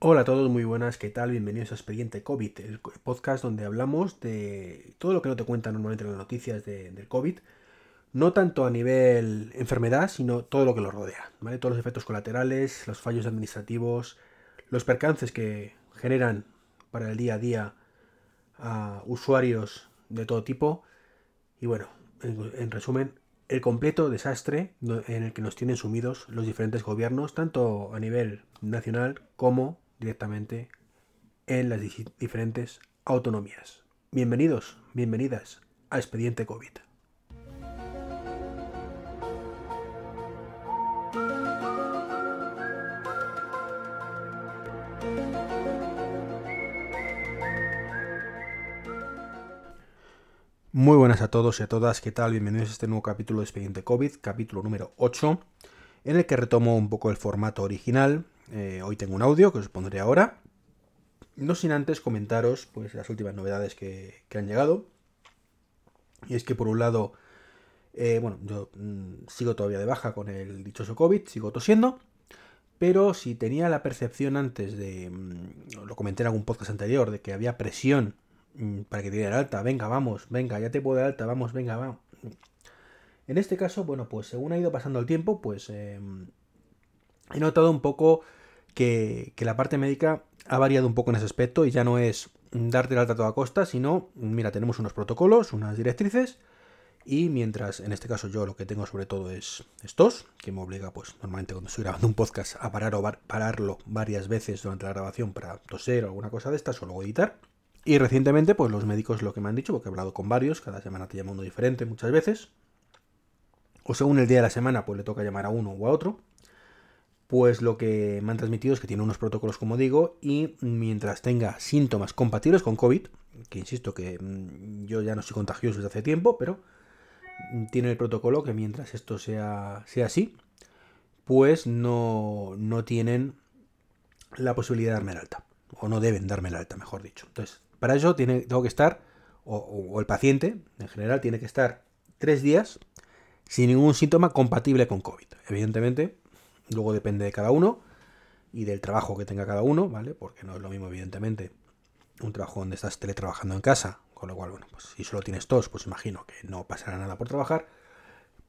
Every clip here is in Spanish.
Hola a todos, muy buenas, ¿qué tal? Bienvenidos a Expediente COVID, el podcast donde hablamos de todo lo que no te cuentan normalmente en las noticias de- del COVID, no tanto a nivel enfermedad, sino todo lo que lo rodea, ¿vale? Todos los efectos colaterales, los fallos administrativos, los percances que generan para el día a día a usuarios de todo tipo y bueno, en, en resumen, el completo desastre en el que nos tienen sumidos los diferentes gobiernos, tanto a nivel nacional como directamente en las di- diferentes autonomías. Bienvenidos, bienvenidas a Expediente COVID. Muy buenas a todos y a todas, ¿qué tal? Bienvenidos a este nuevo capítulo de Expediente COVID, capítulo número 8, en el que retomo un poco el formato original. Eh, hoy tengo un audio que os pondré ahora. No sin antes comentaros pues, las últimas novedades que, que han llegado. Y es que por un lado, eh, bueno, yo mm, sigo todavía de baja con el dichoso COVID, sigo tosiendo. Pero si tenía la percepción antes de, mm, lo comenté en algún podcast anterior, de que había presión mm, para que te diera alta, venga, vamos, venga, ya te puedo dar alta, vamos, venga, vamos. En este caso, bueno, pues según ha ido pasando el tiempo, pues eh, he notado un poco que, la parte médica ha variado un poco en ese aspecto y ya no es darte el alta a toda costa, sino, mira, tenemos unos protocolos, unas directrices, y mientras, en este caso yo lo que tengo sobre todo es estos, que me obliga, pues normalmente cuando estoy grabando un podcast a parar o pararlo varias veces durante la grabación para toser o alguna cosa de estas o luego editar. Y recientemente, pues los médicos lo que me han dicho, porque he hablado con varios, cada semana te llama uno diferente muchas veces, o según el día de la semana, pues le toca llamar a uno o a otro, pues lo que me han transmitido es que tiene unos protocolos, como digo, y mientras tenga síntomas compatibles con COVID, que insisto que mm, yo ya no soy contagioso desde hace tiempo, pero tiene el protocolo que mientras esto sea, sea así, pues no, no tienen la posibilidad de darme el alta, o no deben darme el alta, mejor dicho. Entonces, para eso tiene, tengo que estar, o el paciente en general tiene que estar tres días sin ningún síntoma compatible con COVID. Evidentemente, luego depende de cada uno y del trabajo que tenga cada uno, ¿vale? Porque no es lo mismo, evidentemente, un trabajo donde estás teletrabajando en casa, con lo cual, bueno, pues si solo tienes tos, pues imagino que no pasará nada por trabajar,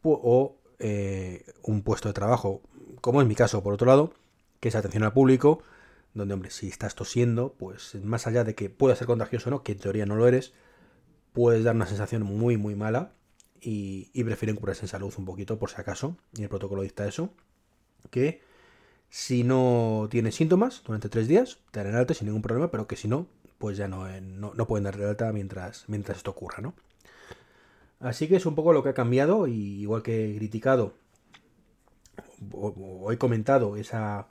o eh, un puesto de trabajo, como en mi caso, por otro lado, que es atención al público, donde, hombre, si estás tosiendo, pues más allá de que pueda ser contagioso o no, que en teoría no lo eres, puedes dar una sensación muy, muy mala y, y prefieren curarse en salud un poquito, por si acaso, y el protocolo dicta eso, que si no tienes síntomas durante tres días, te darán alta sin ningún problema, pero que si no, pues ya no, eh, no, no pueden darle alta mientras, mientras esto ocurra, ¿no? Así que es un poco lo que ha cambiado, y igual que he criticado o, he comentado esa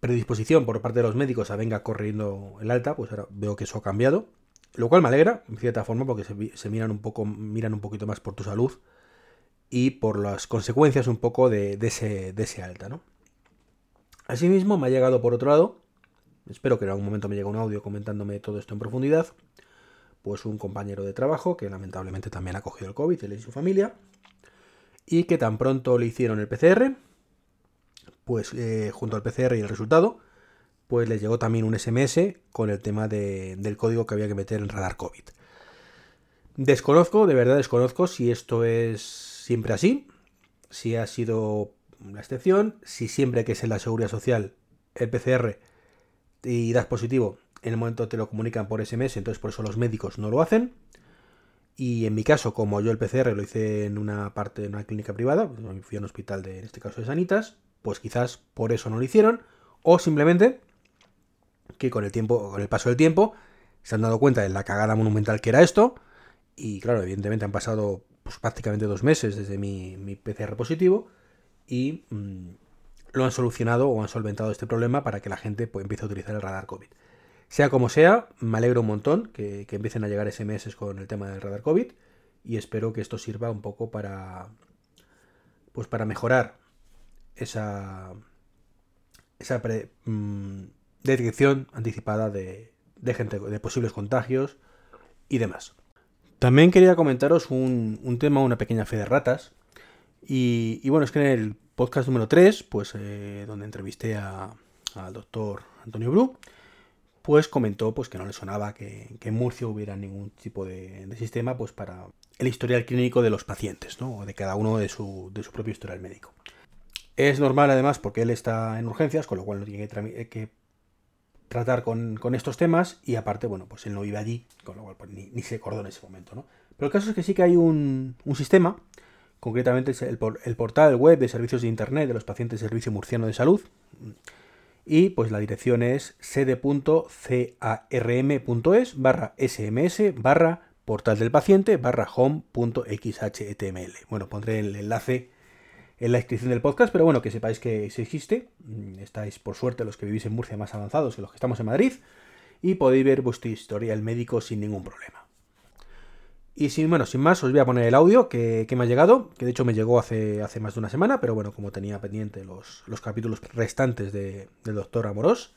predisposición por parte de los médicos a venga corriendo el alta, pues ahora veo que eso ha cambiado. Lo cual me alegra, en cierta forma, porque se, se miran un poco, miran un poquito más por tu salud y por las consecuencias un poco de, ese, de ese alta, ¿no? Asimismo, me ha llegado por otro lado, espero que en algún momento me llegue un audio comentándome todo esto en profundidad, pues un compañero de trabajo que lamentablemente también ha cogido el COVID, él y su familia, y que tan pronto le hicieron el PCR, pues eh, junto al PCR y el resultado, pues les llegó también un SMS con el tema de- del código que había que meter en radar COVID. Desconozco, de verdad desconozco si esto es siempre así, si ha sido la excepción, si siempre que es en la seguridad social el PCR y das positivo, en el momento te lo comunican por SMS, entonces por eso los médicos no lo hacen. Y en mi caso, como yo el PCR lo hice en una parte de una clínica privada, fui a un hospital de, en este caso de Sanitas, pues quizás por eso no lo hicieron, o simplemente que con el tiempo, con el paso del tiempo, se han dado cuenta de la cagada monumental que era esto, y claro, evidentemente han pasado pues, prácticamente dos meses desde mi, mi PCR positivo, y mm, lo han solucionado o han solventado este problema para que la gente pues, empiece a utilizar el radar COVID. Sea como sea, me alegro un montón que, empiecen a llegar SMS con el tema del radar COVID y espero que esto sirva un poco para, pues para mejorar esa, esa mm, detección anticipada de, gente, de posibles contagios y demás. También quería comentaros un, tema, una pequeña fe de ratas. Y, bueno, es que en el podcast número 3, pues eh, donde entrevisté al doctor Antonio Bru, pues comentó pues, que no le sonaba que, en Murcia hubiera ningún tipo de, sistema pues, para el historial clínico de los pacientes, ¿no? o de cada uno de su, propio historial médico. Es normal además porque él está en urgencias, con lo cual no tiene que, tratar con, estos temas y aparte, bueno, pues él no vive allí, con lo cual pues, ni, se acordó en ese momento. ¿no? Pero el caso es que sí que hay un, sistema, concretamente el, el, portal web de servicios de Internet de los pacientes del Servicio Murciano de Salud, y pues la dirección es sede.carm.es barra sms barra portal del paciente barra home.xhtml. Bueno, pondré el enlace en la descripción del podcast, pero bueno, que sepáis que se existe. Mm, estáis, por suerte, los que vivís en Murcia más avanzados que los que estamos en Madrid. Y podéis ver vuestra historia el médico sin ningún problema. Y sin, bueno, sin más, os voy a poner el audio que, me ha llegado, que de hecho me llegó hace, hace más de una semana, pero bueno, como tenía pendiente los, capítulos restantes de, del doctor Amorós,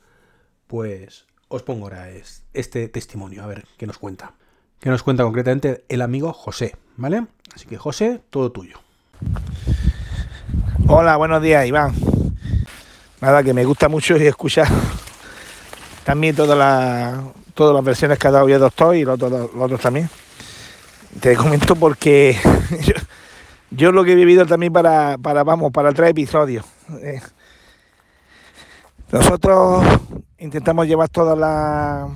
pues os pongo ahora este testimonio, a ver qué nos cuenta. Que nos cuenta concretamente el amigo José, ¿vale? Así que José, todo tuyo. Hola, buenos días, Iván. Nada, que me gusta mucho y escuchar también todas las, todas las versiones que ha dado el doctor y los los otros también te comento porque yo, lo que he vivido también para, para vamos, para tres episodios. Eh, nosotros intentamos llevar toda la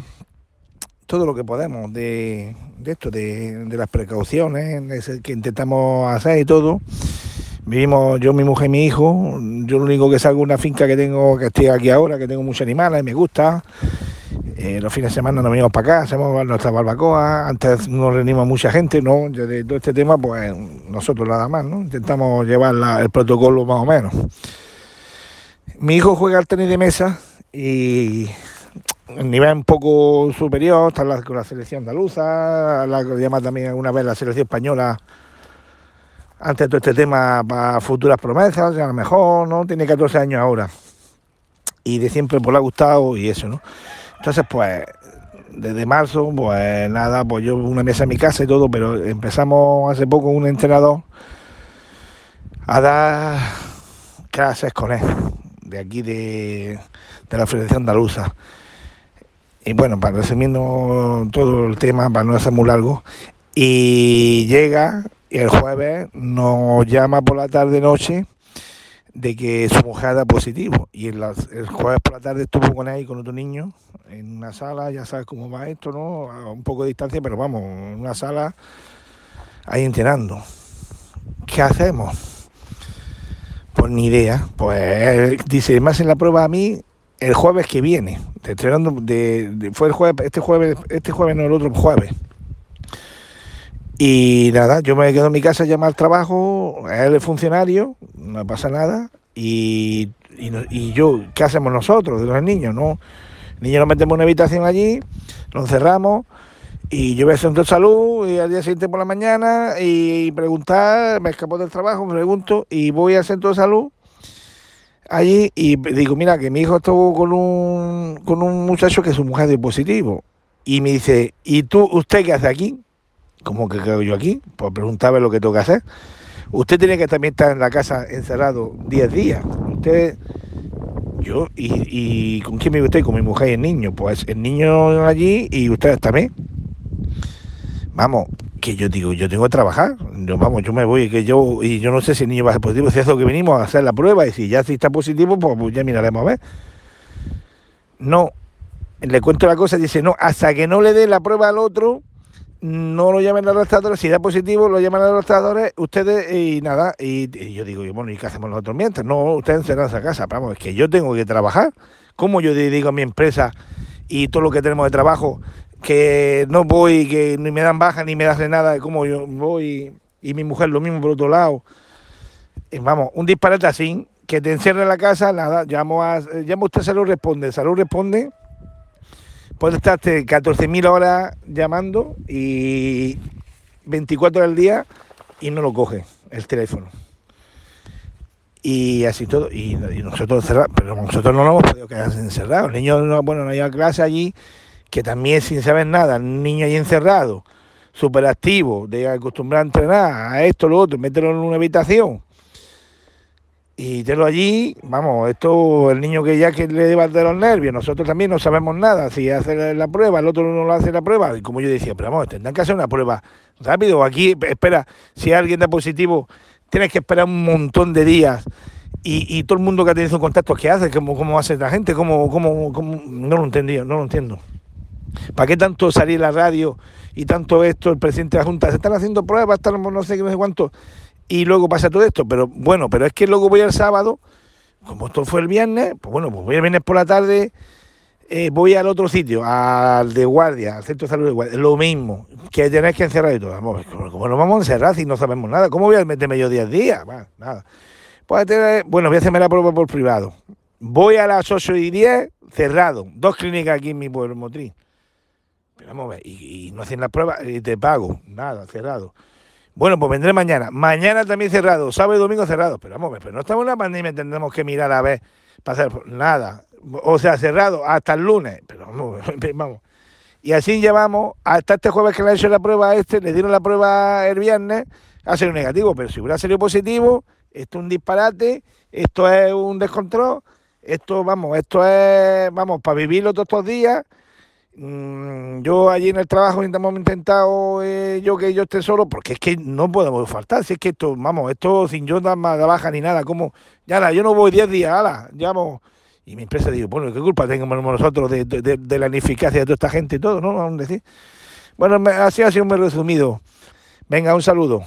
todo lo que podemos de, esto, de, las precauciones que intentamos hacer y todo. Vivimos yo, mi mujer y mi hijo. Yo lo único que salgo una finca que tengo, que estoy aquí ahora, que tengo muchos animales, y me gusta. Eh, los fines de semana nos venimos para acá, hacemos nuestra barbacoa, antes nos reunimos mucha gente, ¿no? de todo este tema, pues nosotros nada más, ¿no? Intentamos llevar el protocolo más o menos. Mi hijo juega al tenis de mesa y el nivel un poco superior, está con la selección andaluza, la llama también alguna vez la selección española, antes de todo este tema para futuras promesas, a lo mejor, ¿no? Tiene 14 años ahora. Y de siempre pues le ha gustado y eso, ¿no? Entonces, pues, desde marzo, pues nada, pues yo una mesa en mi casa y todo, pero empezamos hace poco un entrenador a dar clases con él, de aquí de, la Federación Andaluza. Y bueno, para resumiendo todo el tema, para no hacer muy largo, y llega y el jueves nos llama por la tarde noche de que su mujer da positivo. Y el, jueves por la tarde estuvo con él y con otro niño en una sala, ya sabes cómo va esto, ¿no? A un poco de distancia, pero vamos, en una sala ahí entrenando. ¿Qué hacemos? Pues ni idea. Pues dice, más en la prueba a mí el jueves que viene. Entrenando de, fue el jueves, este jueves, este jueves no el otro jueves. Y nada, yo me quedo en mi casa, llamo al trabajo, él es funcionario, no pasa nada. Y, y, yo, ¿qué hacemos nosotros de los niños? No, niños nos metemos en una habitación allí, nos encerramos y yo voy al centro de salud y al día siguiente por la mañana y preguntar, me escapo del trabajo, me pregunto y voy al centro de salud allí y digo, mira, que mi hijo estuvo con un, con un muchacho que su mujer es positivo. Y me dice, ¿y tú, usted qué hace aquí? ¿Cómo que quedo yo aquí? Pues preguntaba lo que tengo que hacer. Usted tiene que también estar en la casa encerrado 10 días. Usted yo, y, con quién me usted? Con mi mujer y el niño. Pues el niño allí y ustedes también. Vamos, que yo digo, yo tengo que trabajar. Yo, vamos, yo me voy, que yo, y yo no sé si el niño va a ser positivo, si es lo que venimos a hacer la prueba, y si ya si está positivo, pues, pues ya miraremos a ver. No, le cuento la cosa, dice, no, hasta que no le dé la prueba al otro, no lo llamen a los si da positivo lo llaman a los ustedes y nada, y, yo digo, bueno, ¿y qué hacemos nosotros mientras? No, ustedes encerrados a casa, vamos, es que yo tengo que trabajar, ¿cómo yo digo a mi empresa y todo lo que tenemos de trabajo, que no voy, que ni me dan baja, ni me dan nada, ¿cómo yo voy y mi mujer lo mismo por otro lado? vamos, un disparate así, que te encierra en la casa, nada, llamo a, llamo a usted Salud Responde, Salud Responde, puede estarte 14.000 horas llamando y 24 horas al día y no lo coge el teléfono. Y así todo, y, nosotros encerrados, pero nosotros no lo hemos podido quedar encerrados. El niño, bueno, no hay clase allí, que también sin saber nada, el niño ahí encerrado, súper activo, de acostumbrar a entrenar, a esto, lo otro, meterlo en una habitación y tenlo allí, vamos, esto, el niño que ya que le deba de los nervios, nosotros también no sabemos nada, si hace la prueba, el otro no lo hace la prueba, y como yo decía, pero vamos, tendrán que hacer una prueba rápido, aquí, espera, si alguien da positivo, tienes que esperar un montón de días, y, todo el mundo que ha tenido contacto, ¿qué hace? ¿Cómo, cómo hace la gente? ¿Cómo, cómo, cómo? No lo entendí, no lo entiendo. ¿Para qué tanto salir la radio y tanto esto, el presidente de la Junta, se están haciendo pruebas, están no sé qué, no sé cuánto, y luego pasa todo esto. Pero bueno, pero es que luego voy el sábado, como esto fue el viernes, pues bueno, pues voy el viernes por la tarde, eh, voy al otro sitio, al de guardia, al centro de salud de guardia, lo mismo, que tenéis que encerrar y todo. Vamos, ¿cómo nos vamos a encerrar si no sabemos nada? ¿Cómo voy a meterme yo 10 días? nada. Pues, bueno, voy a hacerme la prueba por privado. Voy a las 8 y 10, cerrado. Dos clínicas aquí en mi pueblo motriz. Pero vamos a ver, y, y no hacen la prueba y te pago. Nada, cerrado. Bueno, pues vendré mañana. Mañana también cerrado, sábado y domingo cerrado. Pero vamos, pero no estamos en la pandemia, tendremos que mirar a ver para hacer nada. O sea, cerrado hasta el lunes. Pero vamos, vamos. Y así llevamos hasta este jueves que le han hecho la prueba a este, le dieron la prueba el viernes, ha sido negativo. Pero si hubiera salido positivo, esto es un disparate, esto es un descontrol, esto, vamos, esto es, vamos, para vivirlo todos estos días yo allí en el trabajo hemos intentado eh, yo que yo esté solo, porque es que no podemos faltar, si es que esto, vamos, esto sin yo dar más de baja ni nada, como, ya yo no voy 10 días, ala, llamo, y mi empresa digo, bueno, ¿qué culpa tenemos nosotros de, la ineficacia de toda esta gente y todo, no? Vamos a decir. Bueno, así ha sido muy resumido. Venga, un saludo.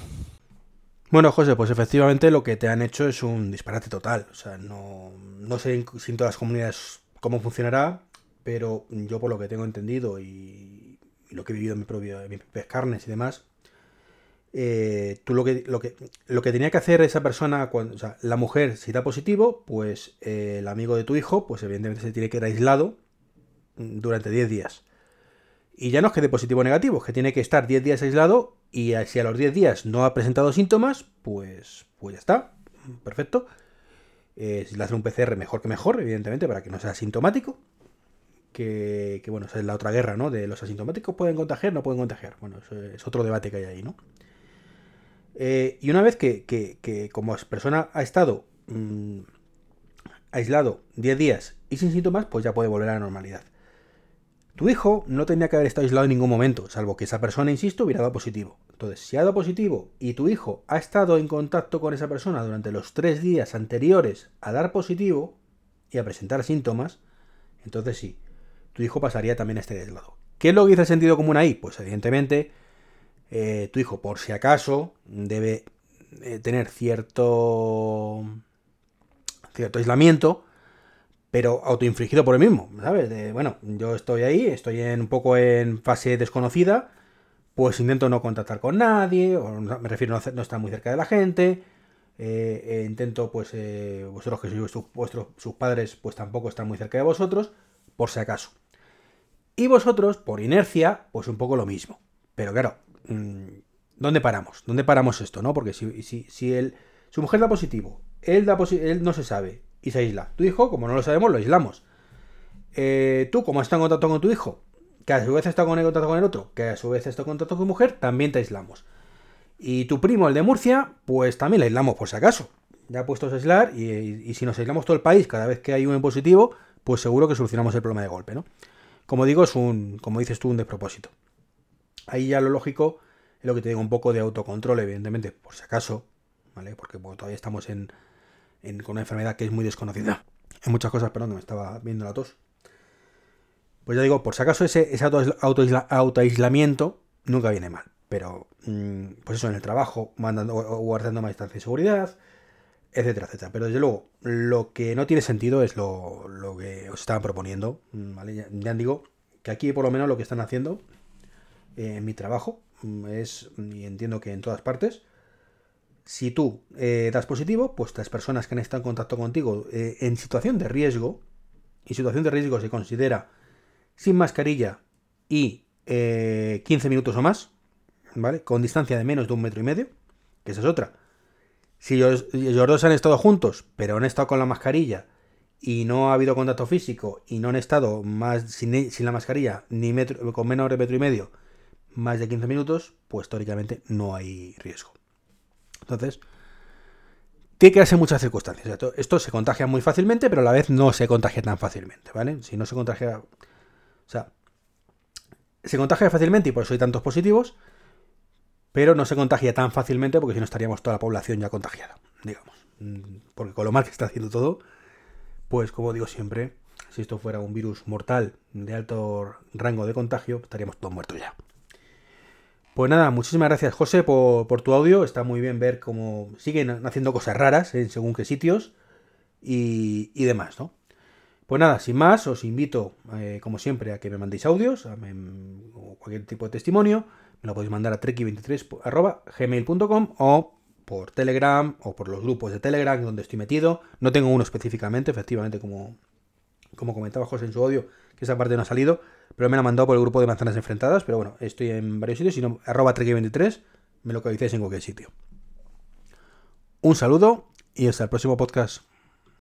Bueno, José, pues efectivamente lo que te han hecho es un disparate total. O sea, no, no sé si en todas las comunidades cómo funcionará, pero yo por lo que tengo entendido y, lo que he vivido en, mi propio, mis propias carnes y demás, eh, tú lo que, lo, que, lo que tenía que hacer esa persona, cuando, o sea, la mujer, si da positivo, pues eh, el amigo de tu hijo, pues evidentemente se tiene que ir aislado durante 10 días. Y ya no es que dé positivo o negativo, es que tiene que estar 10 días aislado y si a los 10 días no ha presentado síntomas, pues, pues ya está, perfecto. Eh, si le hace un PCR, mejor que mejor, evidentemente, para que no sea sintomático que, bueno, es la otra guerra, ¿no? De los asintomáticos pueden contagiar, no pueden contagiar. Bueno, es otro debate que hay ahí, ¿no? Eh, y una vez que, como persona ha estado mm, aislado 10 días y sin síntomas, pues ya puede volver a la normalidad. Tu hijo no tenía que haber estado aislado en ningún momento, salvo que esa persona, insisto, hubiera dado positivo. Entonces, si ha dado positivo y tu hijo ha estado en contacto con esa persona durante los tres días anteriores a dar positivo y a presentar síntomas, entonces sí, tu hijo pasaría también a este aislado. ¿Qué es lo que dice el sentido común ahí? Pues evidentemente, eh, tu hijo, por si acaso, debe eh, tener cierto, cierto aislamiento, pero autoinfligido por él mismo, ¿sabes? bueno, yo estoy ahí, estoy en, un poco en fase desconocida, pues intento no contactar con nadie, o me refiero a no, estar muy cerca de la gente, eh, intento, pues, vosotros que sois vuestros, sus padres, pues tampoco están muy cerca de vosotros, por si acaso. Y vosotros, por inercia, pues un poco lo mismo. Pero claro, mm, ¿dónde paramos? ¿Dónde paramos esto, no? Porque si, si, si él, su mujer da positivo, él, da él no se sabe y se aísla. Tu hijo, como no lo sabemos, lo aislamos. Eh, tú, como estás en contacto con tu hijo, que a su vez está en contacto con el otro, que a su vez está en contacto con tu mujer, también te aislamos. Y tu primo, el de Murcia, pues también le aislamos por si acaso. Ya puestos a aislar, y, y, si nos aislamos todo el país cada vez que hay un positivo, pues seguro que solucionamos el problema de golpe, ¿no? Como digo, es un, como dices tú, un despropósito. Ahí ya lo lógico es lo que te digo, un poco de autocontrol, evidentemente, por si acaso, ¿vale? Porque todavía estamos en, con una enfermedad que es muy desconocida. Hay muchas cosas, perdón, me estaba viendo la tos. Pues ya digo, por si acaso ese, ese autoaislamiento nunca viene mal. Pero, mm, pues eso, en el trabajo, mandando, guardando más distancia de seguridad, etcétera, etcétera. Pero desde luego, lo que no tiene sentido es lo, que os estaban proponiendo, ¿vale? Ya, digo que aquí por lo menos lo que están haciendo eh, en mi trabajo mm, es, y entiendo que en todas partes, Si tú eh, das positivo, pues las personas que han estado en contacto contigo eh, en situación de riesgo, y situación de riesgo se considera sin mascarilla y 15 minutos o más, ¿vale? Con distancia de menos de un metro y medio, que esa es otra. Si ellos, dos han estado juntos, pero han estado con la mascarilla y no ha habido contacto físico y no han estado más sin, la mascarilla ni metro, con menos de metro y medio más de 15 minutos, pues teóricamente no hay riesgo. Entonces, tiene que darse muchas circunstancias. Esto se contagia muy fácilmente, pero a la vez no se contagia tan fácilmente, ¿vale? Si no se contagia... O sea, se contagia fácilmente y por eso hay tantos positivos, pero no se contagia tan fácilmente porque si no estaríamos toda la población ya contagiada, digamos. Porque con lo mal que está haciendo todo, pues como digo siempre, si esto fuera un virus mortal de alto rango de contagio, estaríamos todos muertos ya. Pues nada, muchísimas gracias José por, tu audio. Está muy bien ver cómo siguen haciendo cosas raras en según qué sitios y, demás, ¿no? Pues nada, sin más, os invito, eh, como siempre, a que me mandéis audios o cualquier tipo de testimonio. Me lo podéis mandar a treki23.gmail.com o por Telegram o por los grupos de Telegram donde estoy metido. No tengo uno específicamente, efectivamente, como, como comentaba José en su audio, que esa parte no ha salido, pero me la ha mandado por el grupo de manzanas enfrentadas. Pero bueno, estoy en varios sitios, si no, arroba 23 me localicéis en cualquier sitio. Un saludo y hasta el próximo podcast.